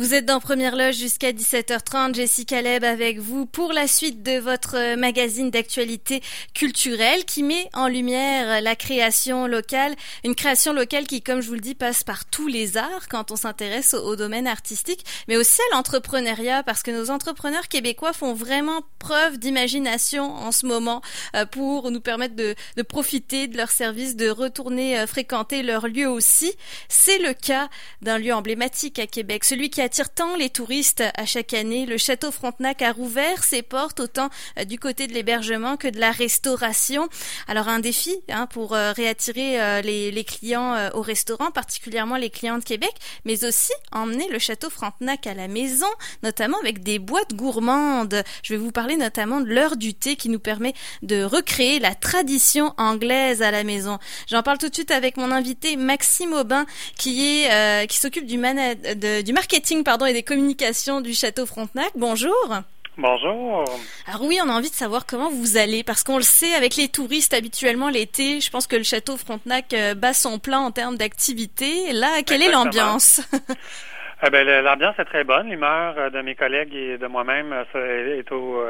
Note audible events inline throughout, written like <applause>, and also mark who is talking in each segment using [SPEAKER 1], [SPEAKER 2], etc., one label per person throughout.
[SPEAKER 1] Vous êtes dans Première Loge jusqu'à 17h30. Jessica Leb avec vous pour la suite de votre magazine d'actualité culturelle qui met en lumière la création locale. Une création locale qui, comme je vous le dis, passe par tous les arts quand on s'intéresse au, domaine artistique, mais aussi à l'entrepreneuriat parce que nos entrepreneurs québécois font vraiment preuve d'imagination en ce moment euh, pour nous permettre de, profiter de leurs services, de retourner euh, fréquenter leur lieu aussi. C'est le cas d'un lieu emblématique à Québec, celui qui a attire tant les touristes à chaque année. Le château Frontenac a rouvert ses portes autant euh, du côté de l'hébergement que de la restauration. Alors un défi hein, pour euh, réattirer euh, les, les, clients au restaurant, particulièrement les clients de Québec, mais aussi emmener le château Frontenac à la maison, notamment avec des boîtes gourmandes. Je vais vous parler notamment de l'heure du thé qui nous permet de recréer la tradition anglaise à la maison. J'en parle tout de suite avec mon invité Maxime Aubin qui est qui s'occupe du, du marketing pardon, et des communications du Château Frontenac. Bonjour.
[SPEAKER 2] Bonjour.
[SPEAKER 1] Alors oui, on a envie de savoir comment vous allez, parce qu'on le sait, avec les touristes habituellement l'été, je pense que le Château Frontenac euh, bat son plein en termes d'activité. Là, quelle est l'ambiance? <laughs>
[SPEAKER 2] Eh ben, l'ambiance est très bonne. L'humeur euh, de mes collègues et de moi-même euh, est, au,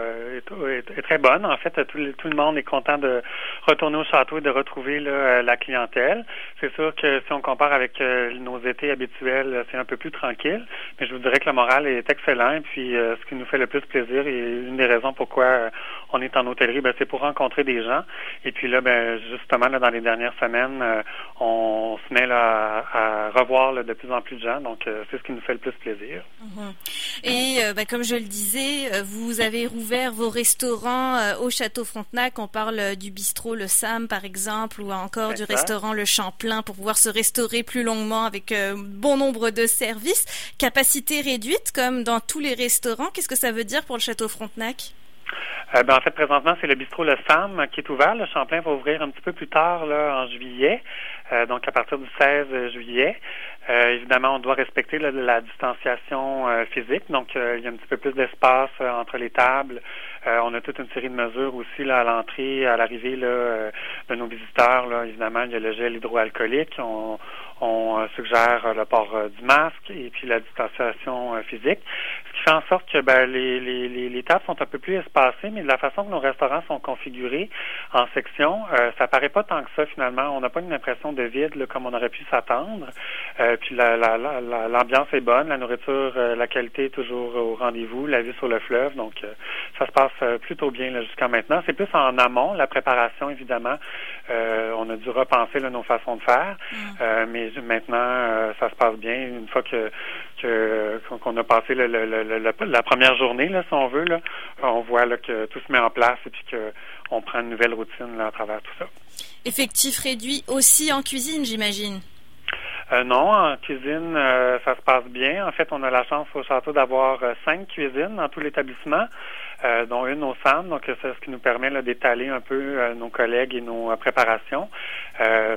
[SPEAKER 2] est, très bonne. En fait, tout, le monde est content de retourner au château et de retrouver la clientèle. C'est sûr que si on compare avec nos étés habituels, c'est un peu plus tranquille. Mais je vous dirais que le moral est excellent. Et puis, ce qui nous fait le plus plaisir et une des raisons pourquoi on est en hôtellerie, ben, c'est pour rencontrer des gens. Et puis là, ben, justement, là, dans les dernières semaines, on se met à, revoir de plus en plus de gens. Donc, c'est ce qui nous fait le plus plaisir.
[SPEAKER 1] Mhm. Et euh, bah, comme je le disais, euh, vous avez rouvert vos restaurants euh, au Château Frontenac. On parle du bistrot Le Sam, par exemple, ou encore du restaurant Le Champlain pour pouvoir se restaurer plus longuement avec bon nombre de services. Capacité réduite, comme dans tous les restaurants. Qu'est-ce que ça veut dire pour le Château Frontenac?
[SPEAKER 2] ben, en fait, présentement, c'est le bistrot Le Sam qui est ouvert. Le Champlain va ouvrir un petit peu plus tard, là, en juillet, donc à partir du 16 juillet. Euh, évidemment, on doit respecter la, distanciation euh, physique, donc euh, il y a un petit peu plus d'espace entre les tables. on a toute une série de mesures aussi là, à l'entrée, à l'arrivée de nos visiteurs. Là, évidemment, il y a le gel hydroalcoolique. On, on suggère le port du masque et puis la distanciation physique. Ce qui fait en sorte que ben, les, les, les, tables sont un peu plus espacées, mais de la façon que nos restaurants sont configurés en sections, ça paraît pas tant que ça finalement. On n'a pas une impression de vide comme on aurait pu s'attendre. Euh, puis l'ambiance est bonne, la nourriture, euh, la qualité est toujours au rendez-vous, la vue sur le fleuve, donc euh, ça se passe plutôt bien jusqu'à maintenant. C'est plus en amont, la préparation évidemment. on a dû repenser nos façons de faire, mm. mais maintenant ça se passe bien. Une fois que qu'on a passé la première journée, là, si on veut, là, on voit là, que tout se met en place et puis qu'on prend une nouvelle routine là, à travers tout ça.
[SPEAKER 1] Effectif réduit aussi en cuisine, j'imagine.
[SPEAKER 2] Euh, non, en cuisine, euh, ça se passe bien. En fait, on a la chance au château d'avoir euh, cinq cuisines dans tout l'établissement. Euh, dont une au centre. Donc, c'est ce qui nous permet d'étaler un peu euh, nos collègues et nos euh, préparations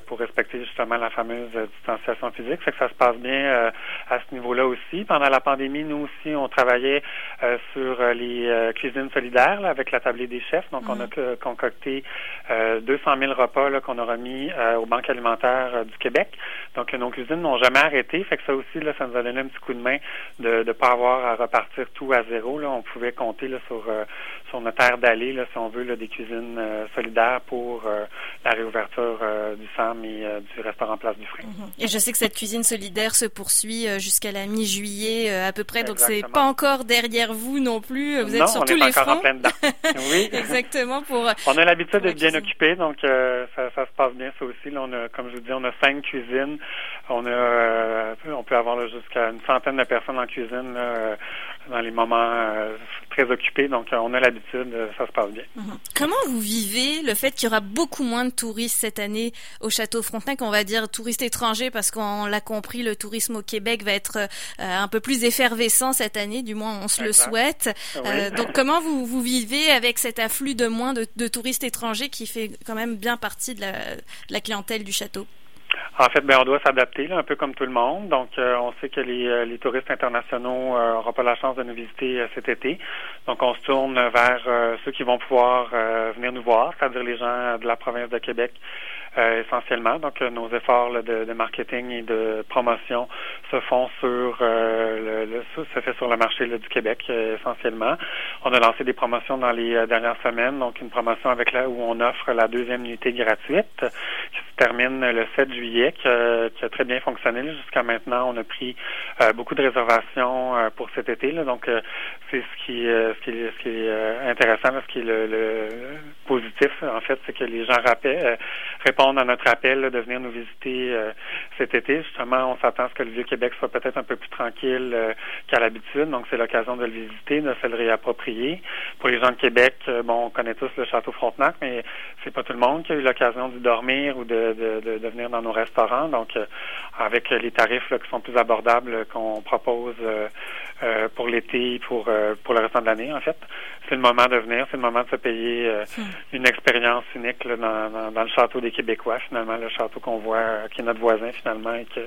[SPEAKER 2] pour respecter justement la fameuse distanciation physique. Fait que ça se passe bien à ce niveau-là aussi. Pendant la pandémie, nous aussi, on travaillait sur les cuisines solidaires avec la tablée des chefs. Donc, on a mm-hmm. concocté 200 000 repas qu'on a remis aux banques alimentaires du Québec. Donc, nos cuisines n'ont jamais arrêté. Fait que ça aussi, là, ça nous a donné un petit coup de main de ne pas avoir à repartir tout à zéro. Là. On pouvait compter là, sur euh, sur notre aire d'aller, si on veut, des cuisines euh, solidaires pour euh, la réouverture du SAM et du restaurant Place du Frein.
[SPEAKER 1] Mhm. Et je sais que cette cuisine solidaire se poursuit jusqu'à la mi-juillet à peu près, donc c'est pas encore derrière vous non plus. Vous êtes sur tous les fronts. En
[SPEAKER 2] plein dedans. <laughs> oui,
[SPEAKER 1] exactement. Pour
[SPEAKER 2] on a l'habitude d'être bien occupé, donc ça, se passe bien ça aussi. on a, comme je vous dis, on a cinq cuisines. On a, on peut avoir jusqu'à une centaine de personnes en cuisine dans les moments très occupés. Donc, euh, on a l'habitude, euh, ça se passe bien.
[SPEAKER 1] Mhm. Comment vous vivez le fait qu'il y aura beaucoup moins de touristes cette année au Château Frontenac, on va dire touristes étrangers, parce qu'on l'a compris, le tourisme au Québec va être euh, un peu plus effervescent cette année, du moins on se le souhaite. donc, comment vous, vous vivez avec cet afflux de moins de, touristes étrangers qui fait quand même bien partie de la clientèle du château?
[SPEAKER 2] En fait, ben, on doit s'adapter, un peu comme tout le monde. Donc, euh, on sait que les, euh, les touristes internationaux n'auront euh, pas la chance de nous visiter cet été. Donc, on se tourne vers ceux qui vont pouvoir venir nous voir, c'est-à-dire les gens de la province de Québec essentiellement. Donc, nos efforts de, de, marketing et de promotion se font sur le, le, se fait sur le marché du Québec essentiellement. On a lancé des promotions dans les dernières semaines, donc une promotion avec la où on offre la deuxième unité gratuite termine le 7 juillet, qui, a très bien fonctionné jusqu'à maintenant. On a pris beaucoup de réservations pour cet été, là, donc c'est ce qui, est intéressant, ce qui est le, positif, en fait, c'est que les gens rappellent, répondent à notre appel de venir nous visiter cet été. Justement, on s'attend à ce que le Vieux-Québec soit peut-être un peu plus tranquille qu'à l'habitude, donc c'est l'occasion de le visiter, de se le réapproprier. Pour les gens de Québec, bon, on connaît tous le Château Frontenac, mais c'est pas tout le monde qui a eu l'occasion d'y dormir ou de, de, de, venir dans nos restaurants. Donc, avec les tarifs qui sont plus abordables qu'on propose euh, pour l'été, pour euh, pour le restant de l'année, en fait. C'est le moment de venir, c'est le moment de se payer euh, hmm. une expérience unique dans, dans, le château des Québécois, finalement, le château qu'on voit, qui est notre voisin, finalement, et que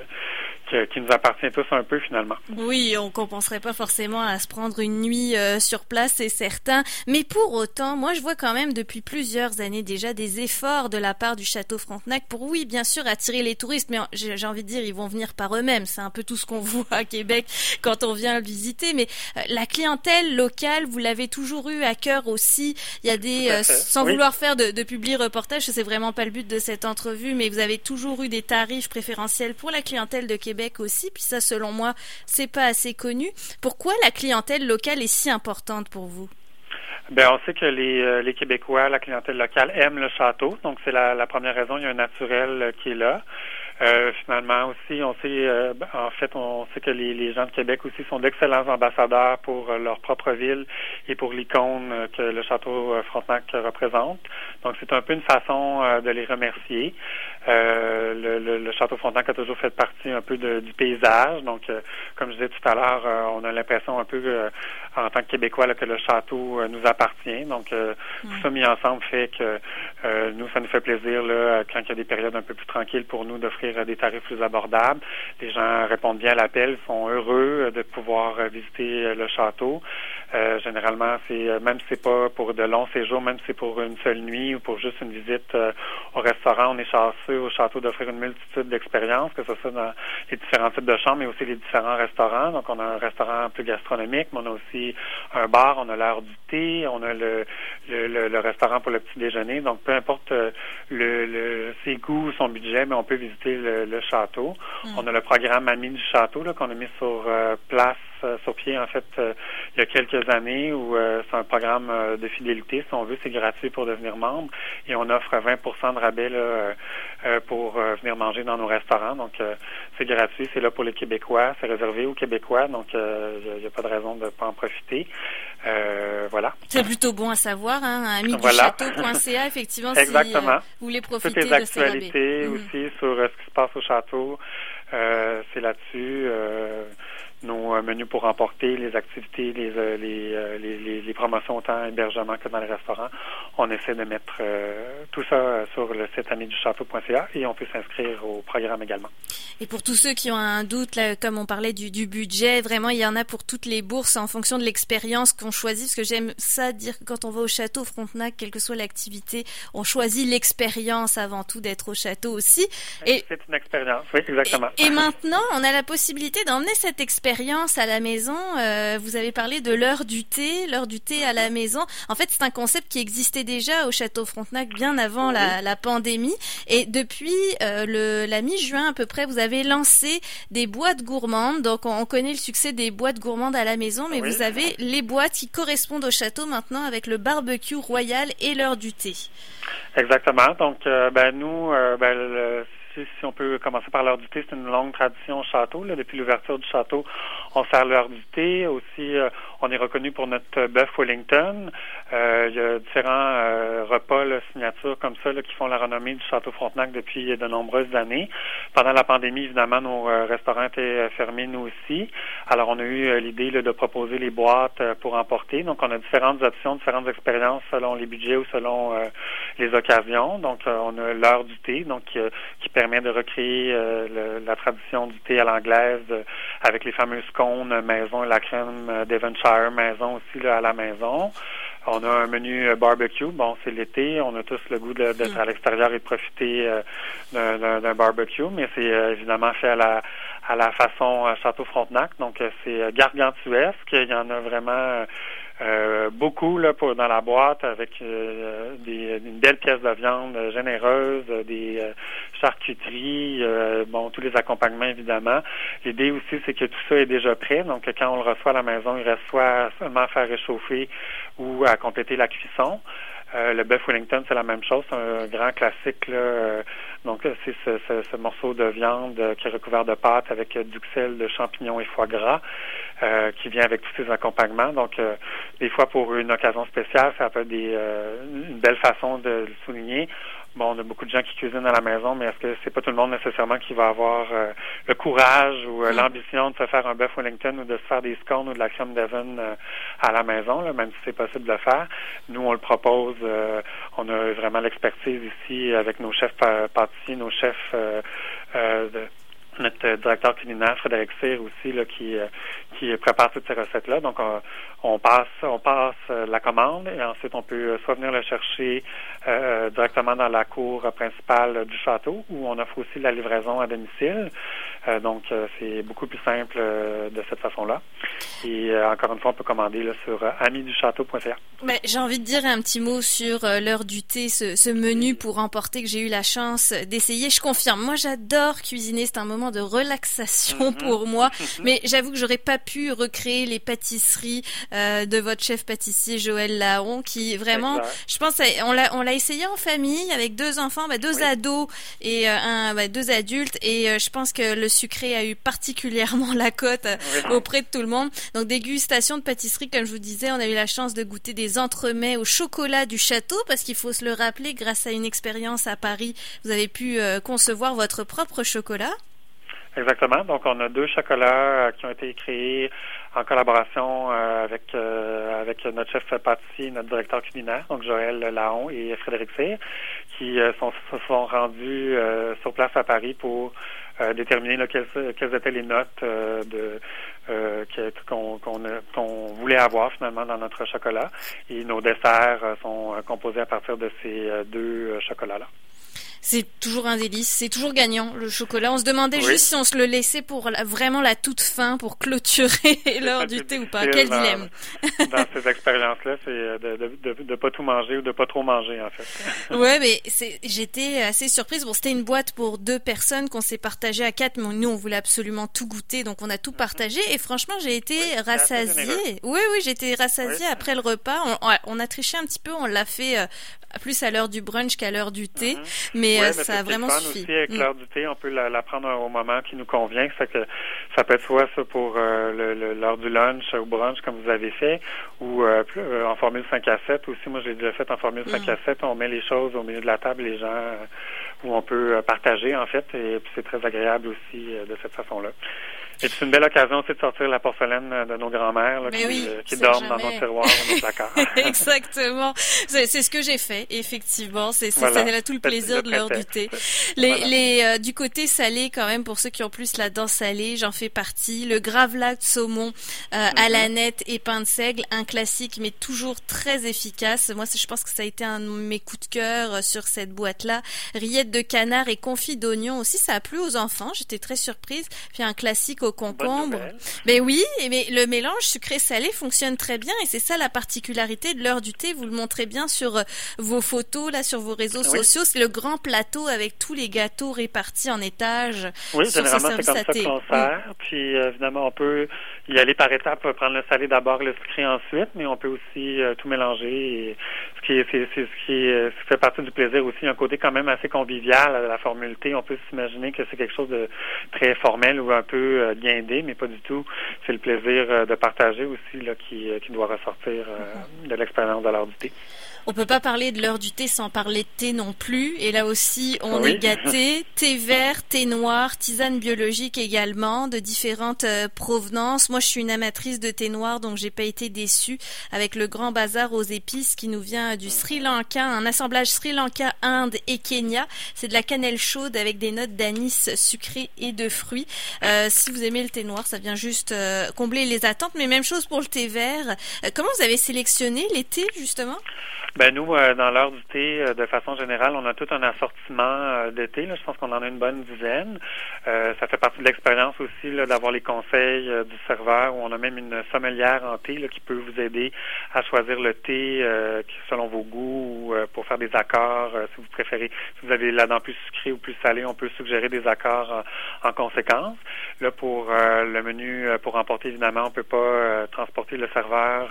[SPEAKER 2] qui nous appartient tous un peu finalement.
[SPEAKER 1] Oui, on compenserait pas forcément à se prendre une nuit euh, sur place, c'est certain. Mais pour autant, moi je vois quand même depuis plusieurs années déjà des efforts de la part du château Frontenac pour, oui, bien sûr, attirer les touristes, mais j'ai envie de dire, ils vont venir par eux-mêmes. C'est un peu tout ce qu'on <laughs> voit à Québec quand on vient le visiter. Mais euh, la clientèle locale, vous l'avez toujours eu à cœur aussi. Il y a des, euh, sans vouloir faire de, de publi reportage, c'est vraiment pas le but de cette entrevue, mais vous avez toujours eu des tarifs préférentiels pour la clientèle de Québec aussi, puis ça, selon moi, c'est pas assez connu. Pourquoi la clientèle locale est si importante pour vous?
[SPEAKER 2] Ben, on sait que les, euh, les Québécois, la clientèle locale, aiment le château. Donc, c'est la, la première raison. Il y a un naturel euh, qui est là. Euh, finalement aussi, on sait, euh, en fait, on sait que les, les, gens de Québec aussi sont d'excellents ambassadeurs pour euh, leur propre ville et pour l'icône que le château Frontenac représente. Donc, c'est un peu une façon de les remercier. Le, le, le, château Frontenac a toujours fait partie un peu de, du paysage. Donc, comme je disais tout à l'heure, on a l'impression un peu en tant que Québécois là, que le château nous appartient. Donc, tout ça mis ensemble fait que nous, ça nous fait plaisir là, quand il y a des périodes un peu plus tranquilles pour nous d'offrir des tarifs plus abordables. Les gens répondent bien à l'appel, sont heureux de pouvoir visiter le château. Euh, généralement, c'est euh, même si c'est pas pour de longs séjours, même si c'est pour une seule nuit ou pour juste une visite euh, au restaurant, on est chanceux au château d'offrir une multitude d'expériences, que ce soit dans les différents types de chambres, mais aussi les différents restaurants. Donc, on a un restaurant plus gastronomique, mais on a aussi un bar, on a l'heure du thé, on a le, le, restaurant pour le petit déjeuner. Donc, peu importe le, ses goûts, son budget, mais on peut visiter le, château. Mm. On a le programme Ami du château qu'on a mis sur place euh, sur pied en fait euh, il y a quelques années où euh, c'est un programme de fidélité. Si on veut, c'est gratuit pour devenir membre et on offre 20% de rabais pour venir manger dans nos restaurants. Donc c'est gratuit, c'est là pour les Québécois, c'est réservé aux Québécois, donc il n'y a, pas de raison de ne pas en profiter. Voilà.
[SPEAKER 1] C'est plutôt bon à savoir, hein, ami du château.ca, <laughs> effectivement,
[SPEAKER 2] Exactement.
[SPEAKER 1] si vous voulez profiter
[SPEAKER 2] Toutes les actualités mhm. aussi sur ce qui se passe au château, c'est là-dessus nos euh, menus pour emporter, les activités, les, euh, euh, les, les, les, promotions autant hébergement que dans les restaurants. On essaie de mettre tout ça sur le site château.ca et on peut s'inscrire au programme également.
[SPEAKER 1] Et pour tous ceux qui ont un doute, là, comme on parlait du, du, budget, vraiment, il y en a pour toutes les bourses en fonction de l'expérience qu'on choisit. Parce que j'aime ça dire que quand on va au château Frontenac, quelle que soit l'activité, on choisit l'expérience avant tout d'être au château aussi.
[SPEAKER 2] Et c'est une expérience, oui, exactement.
[SPEAKER 1] Et, et maintenant, on a la possibilité d'emmener cette expérience expérience à la maison. Euh, vous avez parlé de l'heure du thé, l'heure du thé à la maison. En fait, c'est un concept qui existait déjà au Château Frontenac bien avant la, la, pandémie. Et depuis euh, le, la mi-juin à peu près, vous avez lancé des boîtes gourmandes. Donc, on, connaît le succès des boîtes gourmandes à la maison, mais vous avez les boîtes qui correspondent au château maintenant avec le barbecue royal et l'heure du thé.
[SPEAKER 2] Exactement. Donc, euh, ben, nous, ben, le, si on peut commencer par l'heure du thé, c'est une longue tradition au château. Depuis l'ouverture du château, on sert l'heure du thé. Aussi, euh, on est reconnu pour notre bœuf Wellington. Euh, il y a différents euh, repas, là, signatures comme ça, qui font la renommée du château Frontenac depuis de nombreuses années. Pendant la pandémie, évidemment, nos restaurants étaient fermés, nous aussi. Alors, on a eu l'idée de proposer les boîtes pour emporter. Donc, on a différentes options, différentes expériences selon les budgets ou selon les occasions. Donc, on a l'heure du thé, donc qui permet permet de recréer euh, la tradition du thé à l'anglaise euh, avec les fameuses cônes maison et la crème euh, Devonshire maison aussi là, à la maison. On a un menu barbecue. Bon, c'est l'été. On a tous le goût d'être mm. à l'extérieur et de profiter d'un barbecue, mais c'est évidemment fait à la à la façon Château Frontenac. Donc, c'est gargantuesque. Il y en a vraiment euh, beaucoup là pour dans la boîte avec euh, des, une belle pièce de viande généreuse, des euh, charcuteries, bon tous les accompagnements évidemment. L'idée aussi c'est que tout ça est déjà prêt, donc quand on le reçoit à la maison, il reste soit seulement à faire réchauffer ou à compléter la cuisson. Euh, le bœuf Wellington, c'est la même chose, c'est un grand classique. Là. Euh, donc, c'est ce, ce, ce, morceau de viande euh, qui est recouvert de pâte avec du sel, de champignons et foie gras, qui vient avec tous ses accompagnements. Donc, des fois, pour une occasion spéciale, ça peut être des, une belle façon de le souligner. Bon, on a beaucoup de gens qui cuisinent à la maison, mais est-ce que c'est pas tout le monde nécessairement qui va avoir euh, le courage ou euh, mm. l'ambition de se faire un bœuf Wellington ou de se faire des scones ou de la crème d'Evan euh, à la maison, là, même si c'est possible de le faire? Nous, on le propose. on a vraiment l'expertise ici avec nos chefs pâtissiers, nos chefs de notre directeur culinaire, Frédéric Cyr aussi, là, qui, qui prépare toutes ces recettes-là. Donc, on, passe, on passe la commande et ensuite on peut soit venir le chercher euh, directement dans la cour principale du château, où on offre aussi la livraison à domicile. Euh, donc, euh, c'est beaucoup plus simple de cette façon-là. Et encore une fois, on peut commander là, sur amiduchâteau.ca.
[SPEAKER 1] Mais j'ai envie de dire un petit mot sur l'heure du thé, ce, ce, menu pour emporter que j'ai eu la chance d'essayer. Je confirme, moi j'adore cuisiner, c'est un moment de relaxation mm-hmm. pour moi. <laughs> Mais j'avoue que j'aurais pas pu recréer les pâtisseries de votre chef pâtissier Joël Laon, qui vraiment, je pense, on l'a, on l'a essayé en famille avec deux enfants, bah, deux ados et euh, un, bah, deux adultes. Et euh, je pense que le sucré a eu particulièrement la cote euh, auprès de tout le monde. Donc dégustation de pâtisserie, comme je vous disais, on a eu la chance de goûter des entremets au chocolat du château parce qu'il faut se le rappeler, grâce à une expérience à Paris, vous avez pu concevoir votre propre chocolat.
[SPEAKER 2] Exactement. Donc, on a deux chocolats qui ont été créés en collaboration euh, avec euh, avec notre chef pâtissier, notre directeur culinaire, donc Joël Laon et Frédéric Cyr, qui euh, sont, se sont rendus sur place à Paris pour déterminer quelles, quelles, étaient les notes de qu'on qu'on voulait avoir finalement dans notre chocolat. Et nos desserts sont composés à partir de ces deux chocolats-là.
[SPEAKER 1] C'est toujours un délice, c'est toujours gagnant le chocolat. On se demandait juste si on se le laissait pour vraiment la toute fin, pour clôturer <laughs> l'heure du thé ou pas. Quel dilemme <laughs>
[SPEAKER 2] Dans ces expériences-là, c'est de, de, de, pas tout manger ou de pas trop manger en fait. <laughs>
[SPEAKER 1] ouais, mais j'étais assez surprise. Bon, c'était une boîte pour deux personnes qu'on s'est partagé à quatre, mais nous on voulait absolument tout goûter, donc on a tout partagé. Et franchement, j'ai été rassasiée. Oui, oui, j'ai été rassasiée après le repas. On, a triché un petit peu, on l'a fait euh, plus à l'heure du brunch qu'à l'heure du thé, mhm. mais, euh, ça a vraiment suffi.
[SPEAKER 2] Aussi, avec mm. l'heure du thé, on peut la, prendre au moment qui nous convient. Ça que ça peut être soit ça pour euh, l'heure du lunch ou brunch comme vous avez fait, ou euh, en formule 5 à 7 aussi. Moi, j'ai déjà fait en formule 5 mm. à 7. On met les choses au milieu de la table, les gens où on peut partager en fait, et c'est très agréable aussi de cette façon-là. Et c'est une belle occasion aussi de sortir la porcelaine de nos grands-mères qui, euh, qui dorment dans nos tiroirs, dans nos placards. <laughs>
[SPEAKER 1] Exactement. C'est ce que j'ai fait, effectivement. C'est voilà. tout le plaisir de l'heure du thé. Les, les euh, du côté salé, quand même, pour ceux qui ont plus la dent salée, j'en fais partie. Le gravlac de saumon euh, à la mhm. nette et pain de seigle, un classique, mais toujours très efficace. Moi, je pense que ça a été un de mes coups de cœur euh, sur cette boîte-là. Rillettes de canard et confit d'oignon aussi, ça a plu aux enfants. J'étais très surprise. Puis un classique au concombre. Mais oui, mais le mélange sucré-salé fonctionne très bien et c'est ça la particularité de l'heure du thé. Vous le montrez bien sur euh, vos photos là, sur vos réseaux sociaux. C'est le grand plateau avec tous les gâteaux répartis en étages.
[SPEAKER 2] Oui, généralement c'est comme ça qu'on sert. Puis euh, évidemment, on peut y aller par étapes, prendre le salé d'abord, le sucré ensuite, mais on peut aussi euh, tout mélanger. ce qui est, c'est, ce qui fait partie du plaisir aussi. Il un côté quand même assez convivial à la formule thé. On peut s'imaginer que c'est quelque chose de très formel ou un peu guindé, mais pas du tout. C'est le plaisir euh, de partager aussi là, qui, euh, qui doit ressortir euh, de l'expérience de l'heure du thé.
[SPEAKER 1] On peut pas parler de l'heure du thé sans parler de thé non plus. Et là aussi, on est gâté. thé vert, thé noir, tisane biologique également, de différentes provenances. Moi, je suis une amatrice de thé noir, donc j'ai pas été déçue avec le grand bazar aux épices qui nous vient du Sri Lanka, un assemblage Sri Lanka, Inde et Kenya. C'est de la cannelle chaude avec des notes d'anis sucré et de fruits. Euh, si vous aimez le thé noir, ça vient juste euh, combler les attentes. Mais même chose pour le thé vert. Euh, comment vous avez sélectionné les thés justement?
[SPEAKER 2] Ben nous, dans l'heure du thé, de façon générale, on a tout un assortiment de thé. Je pense qu'on en a une bonne dizaine. ça fait partie de l'expérience aussi d'avoir les conseils du serveur où on a même une sommelière en thé qui peut vous aider à choisir le thé selon vos goûts ou pour faire des accords si vous préférez. Si vous avez la dent plus sucrée ou plus salée, on peut suggérer des accords en, conséquence. Là, pour le menu pour emporter, évidemment, on peut pas transporter le serveur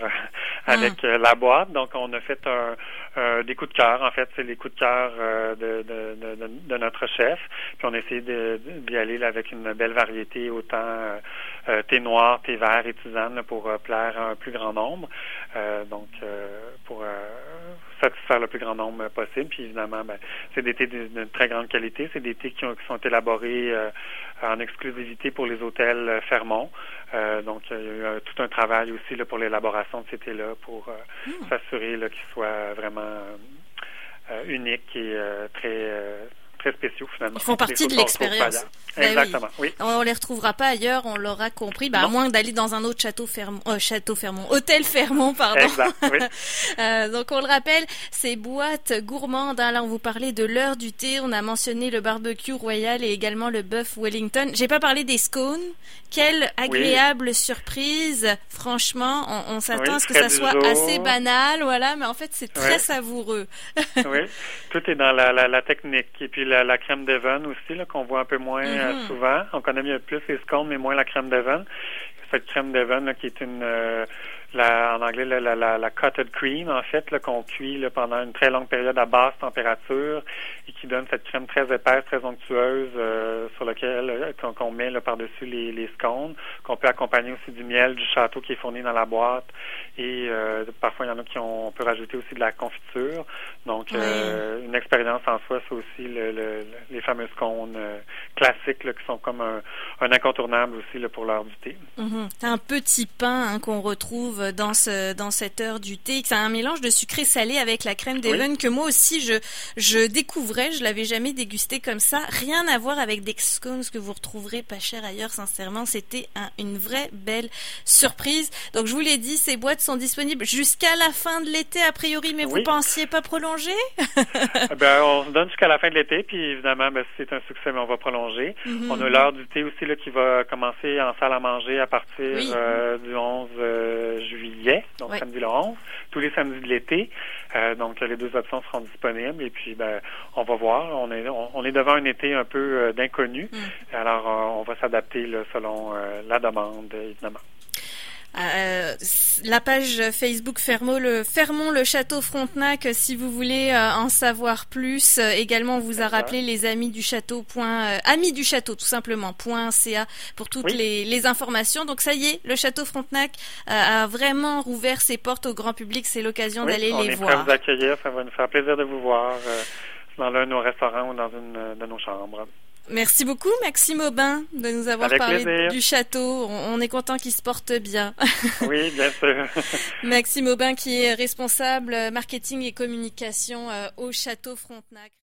[SPEAKER 2] avec la boîte. Donc, on a fait un, euh, des coups de cœur. En fait, c'est les coups de cœur euh, de, de, de, notre chef. Puis on a essayé d'y aller avec une belle variété, autant euh, thé noir, thé vert et tisane pour plaire à un plus grand nombre. donc, pour satisfaire le plus grand nombre possible. Puis évidemment, ben, c'est des thés d'une très grande qualité. C'est des thés qui, sont élaborés en exclusivité pour les hôtels Fermont. donc, il y a eu tout un travail aussi là, pour l'élaboration de ces thés-là pour hmm. s'assurer qu'ils soient vraiment euh, uniques et euh, très très spéciaux finalement.
[SPEAKER 1] Ils font partie de l'expérience.
[SPEAKER 2] Ben Exactement, oui.
[SPEAKER 1] On les retrouvera pas ailleurs, on l'aura compris, bah, à moins d'aller dans un autre château Fermont, euh, château Fermont, hôtel Fermont, pardon.
[SPEAKER 2] Exact, <laughs> oui.
[SPEAKER 1] euh, donc on le rappelle, ces boîtes gourmandes, hein, là on vous parlait de l'heure du thé, on a mentionné le barbecue royal et également le bœuf Wellington. J'ai pas parlé des scones. Quelle agréable surprise. Franchement, on, on s'attend à ce que ça soit assez banal, voilà, mais en fait c'est très savoureux.
[SPEAKER 2] oui, <laughs> tout est dans la, la, la technique et puis la, crème d'Evan aussi, qu'on voit un peu moins euh, mm-hmm. souvent. On connaît mieux plus les scones, mais moins la crème d'Evan. Cette crème d'Evan qui est une euh, la, en anglais, la, la, la, cotted cream, en fait, qu'on cuit là, pendant une très longue période à basse température et qui donne cette crème très épaisse, très onctueuse euh, sur laquelle euh, qu'on met par-dessus les, les scones, qu'on peut accompagner aussi du miel du château qui est fourni dans la boîte et euh, parfois il y en a qui ont, on peut rajouter aussi de la confiture. Donc une expérience en soi, c'est aussi le, les fameux scones classiques qui sont comme un, un incontournable aussi là, pour l'heure du thé.
[SPEAKER 1] Un petit pain hein, qu'on retrouve dans ce dans cette heure du thé. C'est un mélange de sucré salé avec la crème d'Even que moi aussi je je découvrais. Je l'avais jamais dégusté comme ça. Rien à voir avec des scones que vous retrouverez pas cher ailleurs. Sincèrement, c'était une vraie belle surprise. Donc je vous l'ai dit, ces boîtes sont disponibles jusqu'à la fin de l'été a priori, mais vous pensiez pas prolonger? <laughs>
[SPEAKER 2] Eh ben, on donne jusqu'à la fin de l'été, puis évidemment, ben, c'est un succès, mais on va prolonger. Mm-hmm. On a l'heure du thé aussi là qui va commencer en salle à manger à partir euh, du 11 juillet, donc samedi le 11, tous les samedis de l'été. Euh, donc les deux options seront disponibles et puis ben on va voir. On est on, est devant un été un peu euh, d'inconnu. Mm. Alors euh, on va s'adapter selon la demande évidemment.
[SPEAKER 1] Euh, la page Facebook Fermont le, Fermont le Château Frontenac si vous voulez euh, en savoir plus. Euh, également, on vous a rappelé les amis du château. Point, amis du château tout simplement. Point .ca pour toutes les, les, informations. Donc ça y est, le Château Frontenac a vraiment rouvert ses portes au grand public. C'est l'occasion d'aller les
[SPEAKER 2] voir.
[SPEAKER 1] On est
[SPEAKER 2] prêt à vous accueillir. Ça va nous faire plaisir de vous voir dans l'un de nos restaurants ou dans une de nos chambres.
[SPEAKER 1] Merci beaucoup Maxime Aubin de nous avoir parlé du château. On est content qu'il se porte bien. <laughs>
[SPEAKER 2] Oui, bien sûr.
[SPEAKER 1] Maxime Aubin qui est responsable marketing et communication euh, au château Frontenac.